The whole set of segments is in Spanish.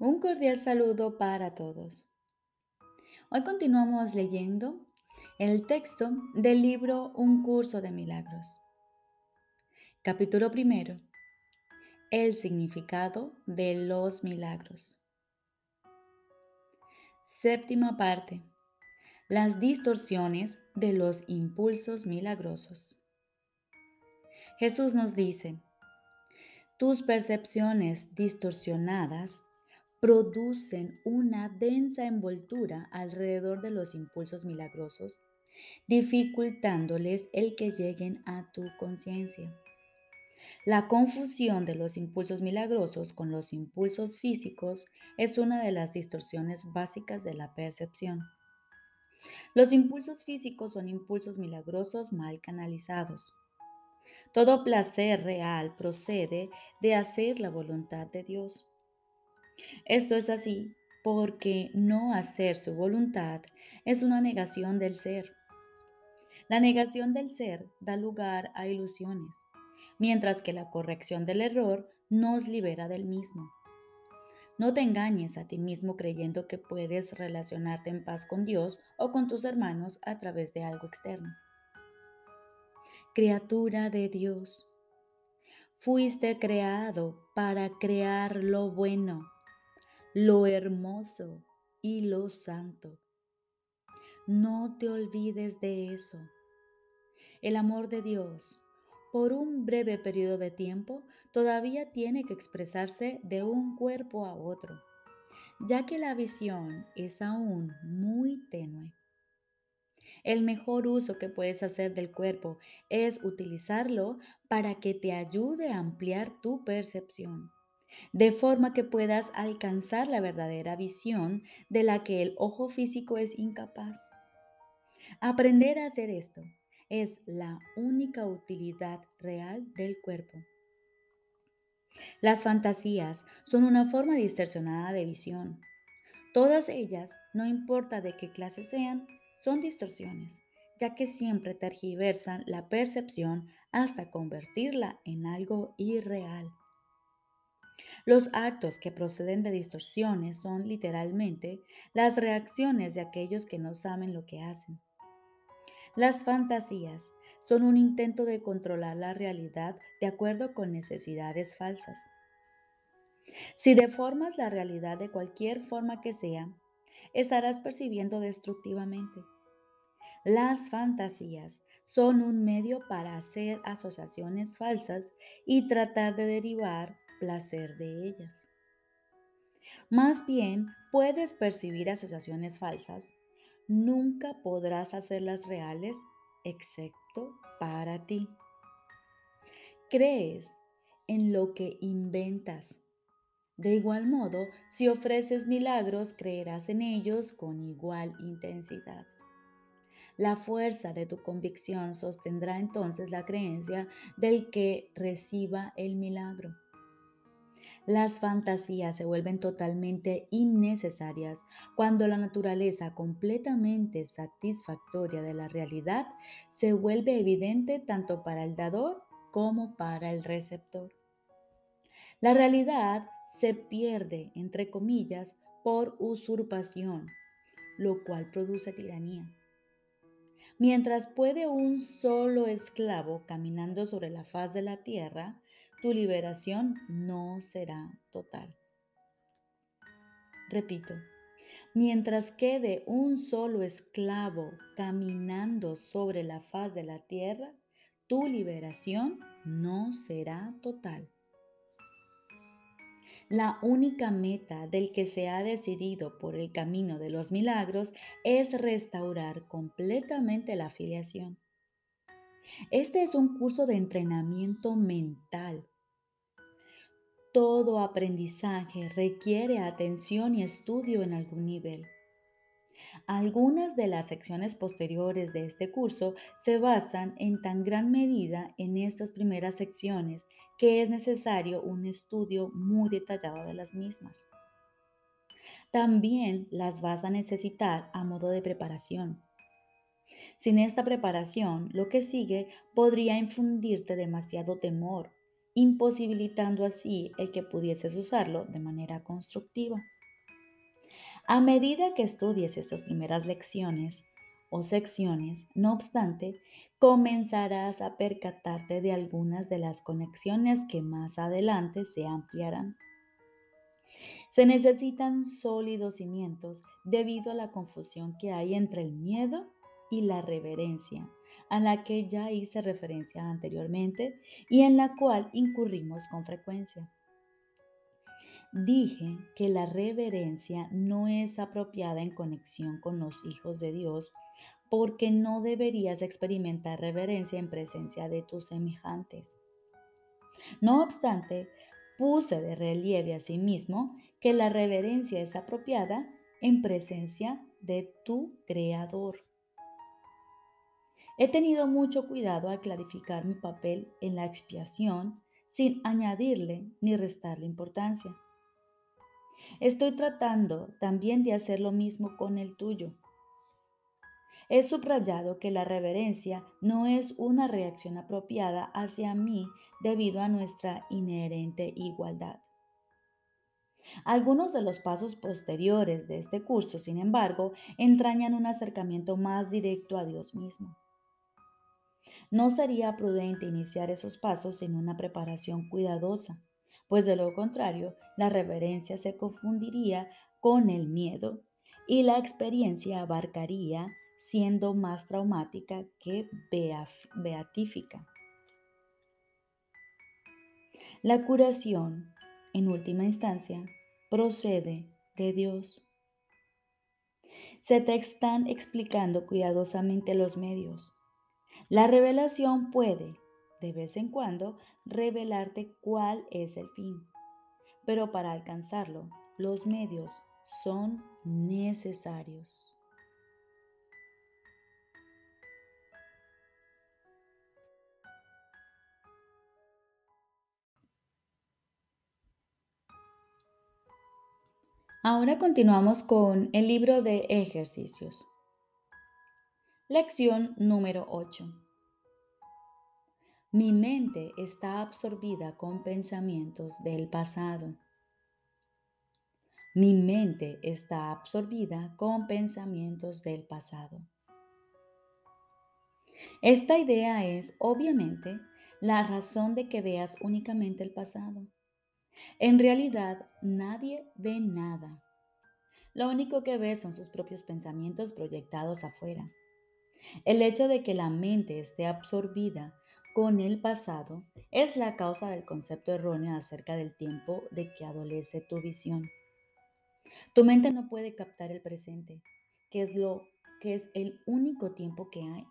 Un cordial saludo para todos. Hoy continuamos leyendo el texto del libro Un curso de milagros. Capítulo primero. El significado de los milagros. Séptima parte. Las distorsiones de los impulsos milagrosos. Jesús nos dice, tus percepciones distorsionadas producen una densa envoltura alrededor de los impulsos milagrosos, dificultándoles el que lleguen a tu conciencia. La confusión de los impulsos milagrosos con los impulsos físicos es una de las distorsiones básicas de la percepción. Los impulsos físicos son impulsos milagrosos mal canalizados. Todo placer real procede de hacer la voluntad de Dios. Esto es así porque no hacer su voluntad es una negación del ser. La negación del ser da lugar a ilusiones, mientras que la corrección del error nos libera del mismo. No te engañes a ti mismo creyendo que puedes relacionarte en paz con Dios o con tus hermanos a través de algo externo. Criatura de Dios, fuiste creado para crear lo bueno lo hermoso y lo santo. No te olvides de eso. El amor de Dios, por un breve periodo de tiempo, todavía tiene que expresarse de un cuerpo a otro, ya que la visión es aún muy tenue. El mejor uso que puedes hacer del cuerpo es utilizarlo para que te ayude a ampliar tu percepción de forma que puedas alcanzar la verdadera visión de la que el ojo físico es incapaz. Aprender a hacer esto es la única utilidad real del cuerpo. Las fantasías son una forma distorsionada de visión. Todas ellas, no importa de qué clase sean, son distorsiones, ya que siempre tergiversan la percepción hasta convertirla en algo irreal. Los actos que proceden de distorsiones son literalmente las reacciones de aquellos que no saben lo que hacen. Las fantasías son un intento de controlar la realidad de acuerdo con necesidades falsas. Si deformas la realidad de cualquier forma que sea, estarás percibiendo destructivamente. Las fantasías son un medio para hacer asociaciones falsas y tratar de derivar placer de ellas. Más bien, puedes percibir asociaciones falsas. Nunca podrás hacerlas reales excepto para ti. Crees en lo que inventas. De igual modo, si ofreces milagros, creerás en ellos con igual intensidad. La fuerza de tu convicción sostendrá entonces la creencia del que reciba el milagro. Las fantasías se vuelven totalmente innecesarias cuando la naturaleza completamente satisfactoria de la realidad se vuelve evidente tanto para el dador como para el receptor. La realidad se pierde, entre comillas, por usurpación, lo cual produce tiranía. Mientras puede un solo esclavo caminando sobre la faz de la tierra, tu liberación no será total. Repito, mientras quede un solo esclavo caminando sobre la faz de la tierra, tu liberación no será total. La única meta del que se ha decidido por el camino de los milagros es restaurar completamente la afiliación. Este es un curso de entrenamiento mental. Todo aprendizaje requiere atención y estudio en algún nivel. Algunas de las secciones posteriores de este curso se basan en tan gran medida en estas primeras secciones que es necesario un estudio muy detallado de las mismas. También las vas a necesitar a modo de preparación. Sin esta preparación, lo que sigue podría infundirte demasiado temor imposibilitando así el que pudieses usarlo de manera constructiva. A medida que estudies estas primeras lecciones o secciones, no obstante, comenzarás a percatarte de algunas de las conexiones que más adelante se ampliarán. Se necesitan sólidos cimientos debido a la confusión que hay entre el miedo y la reverencia, a la que ya hice referencia anteriormente y en la cual incurrimos con frecuencia. Dije que la reverencia no es apropiada en conexión con los hijos de Dios porque no deberías experimentar reverencia en presencia de tus semejantes. No obstante, puse de relieve a sí mismo que la reverencia es apropiada en presencia de tu Creador. He tenido mucho cuidado al clarificar mi papel en la expiación sin añadirle ni restarle importancia. Estoy tratando también de hacer lo mismo con el tuyo. He subrayado que la reverencia no es una reacción apropiada hacia mí debido a nuestra inherente igualdad. Algunos de los pasos posteriores de este curso, sin embargo, entrañan un acercamiento más directo a Dios mismo. No sería prudente iniciar esos pasos sin una preparación cuidadosa, pues de lo contrario, la reverencia se confundiría con el miedo y la experiencia abarcaría siendo más traumática que beatífica. La curación, en última instancia, procede de Dios. Se te están explicando cuidadosamente los medios. La revelación puede, de vez en cuando, revelarte cuál es el fin, pero para alcanzarlo, los medios son necesarios. Ahora continuamos con el libro de ejercicios. Lección número 8. Mi mente está absorbida con pensamientos del pasado. Mi mente está absorbida con pensamientos del pasado. Esta idea es, obviamente, la razón de que veas únicamente el pasado. En realidad, nadie ve nada. Lo único que ve son sus propios pensamientos proyectados afuera. El hecho de que la mente esté absorbida con el pasado es la causa del concepto erróneo acerca del tiempo de que adolece tu visión. Tu mente no puede captar el presente, que es lo que es el único tiempo que hay.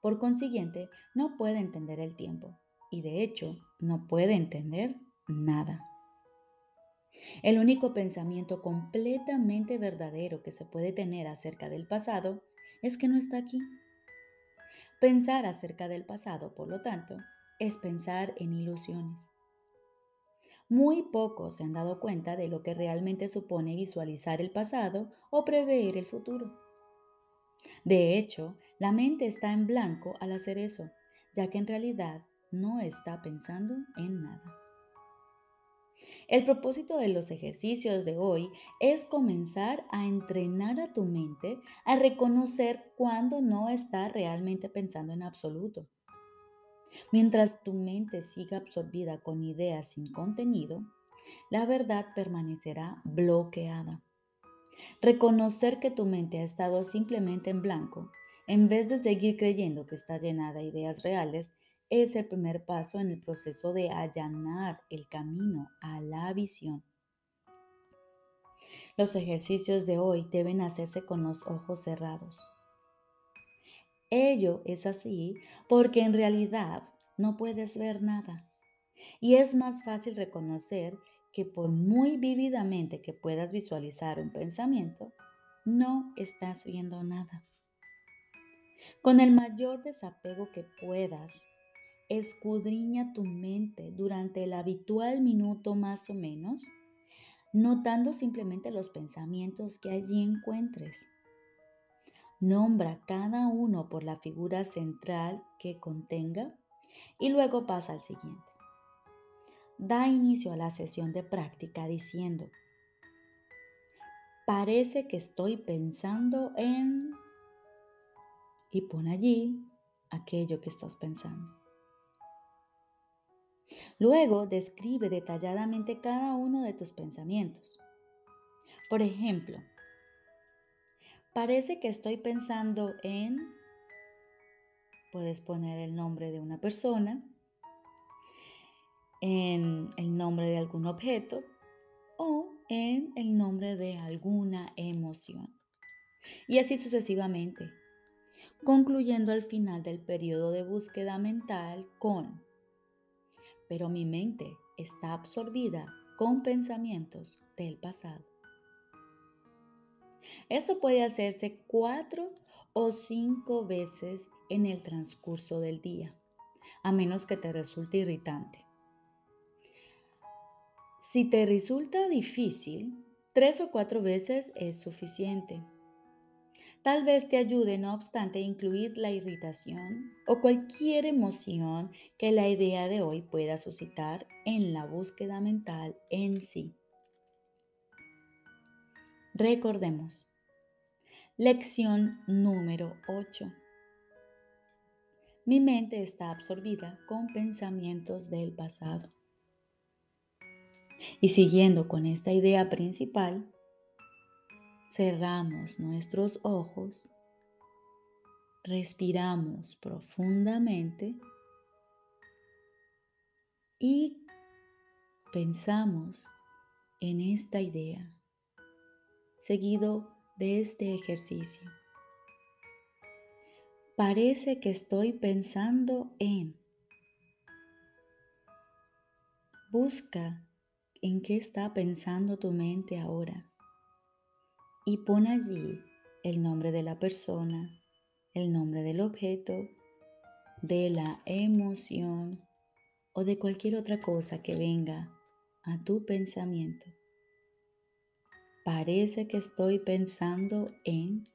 Por consiguiente, no puede entender el tiempo y de hecho no puede entender nada. El único pensamiento completamente verdadero que se puede tener acerca del pasado es que no está aquí. Pensar acerca del pasado, por lo tanto, es pensar en ilusiones. Muy pocos se han dado cuenta de lo que realmente supone visualizar el pasado o prever el futuro. De hecho, la mente está en blanco al hacer eso, ya que en realidad no está pensando en nada. El propósito de los ejercicios de hoy es comenzar a entrenar a tu mente a reconocer cuando no está realmente pensando en absoluto. Mientras tu mente siga absorbida con ideas sin contenido, la verdad permanecerá bloqueada. Reconocer que tu mente ha estado simplemente en blanco, en vez de seguir creyendo que está llena de ideas reales, es el primer paso en el proceso de allanar el camino a la visión. Los ejercicios de hoy deben hacerse con los ojos cerrados. Ello es así porque en realidad no puedes ver nada. Y es más fácil reconocer que por muy vívidamente que puedas visualizar un pensamiento, no estás viendo nada. Con el mayor desapego que puedas, escudriña tu mente durante el habitual minuto más o menos, notando simplemente los pensamientos que allí encuentres. Nombra cada uno por la figura central que contenga y luego pasa al siguiente. Da inicio a la sesión de práctica diciendo, parece que estoy pensando en... y pon allí aquello que estás pensando. Luego describe detalladamente cada uno de tus pensamientos. Por ejemplo, parece que estoy pensando en, puedes poner el nombre de una persona, en el nombre de algún objeto o en el nombre de alguna emoción. Y así sucesivamente, concluyendo al final del periodo de búsqueda mental con, pero mi mente está absorbida con pensamientos del pasado. Esto puede hacerse cuatro o cinco veces en el transcurso del día, a menos que te resulte irritante. Si te resulta difícil, tres o cuatro veces es suficiente. Tal vez te ayude, no obstante, a incluir la irritación o cualquier emoción que la idea de hoy pueda suscitar en la búsqueda mental en sí. Recordemos. Lección número 8. Mi mente está absorbida con pensamientos del pasado. Y siguiendo con esta idea principal, cerramos nuestros ojos, respiramos profundamente y pensamos en esta idea, seguido de este ejercicio. Parece que estoy pensando en. Busca en qué está pensando tu mente ahora y pon allí el nombre de la persona, el nombre del objeto, de la emoción o de cualquier otra cosa que venga a tu pensamiento. Parece que estoy pensando en...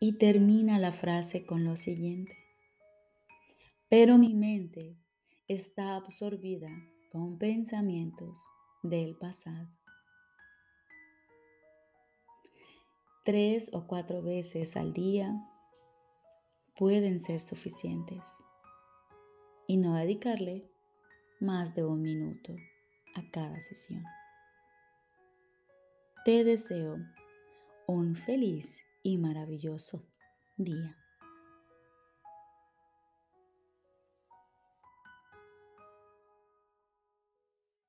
Y termina la frase con lo siguiente. Pero mi mente está absorbida con pensamientos del pasado. Tres o cuatro veces al día pueden ser suficientes y no dedicarle más de un minuto a cada sesión. Te deseo un feliz y maravilloso día.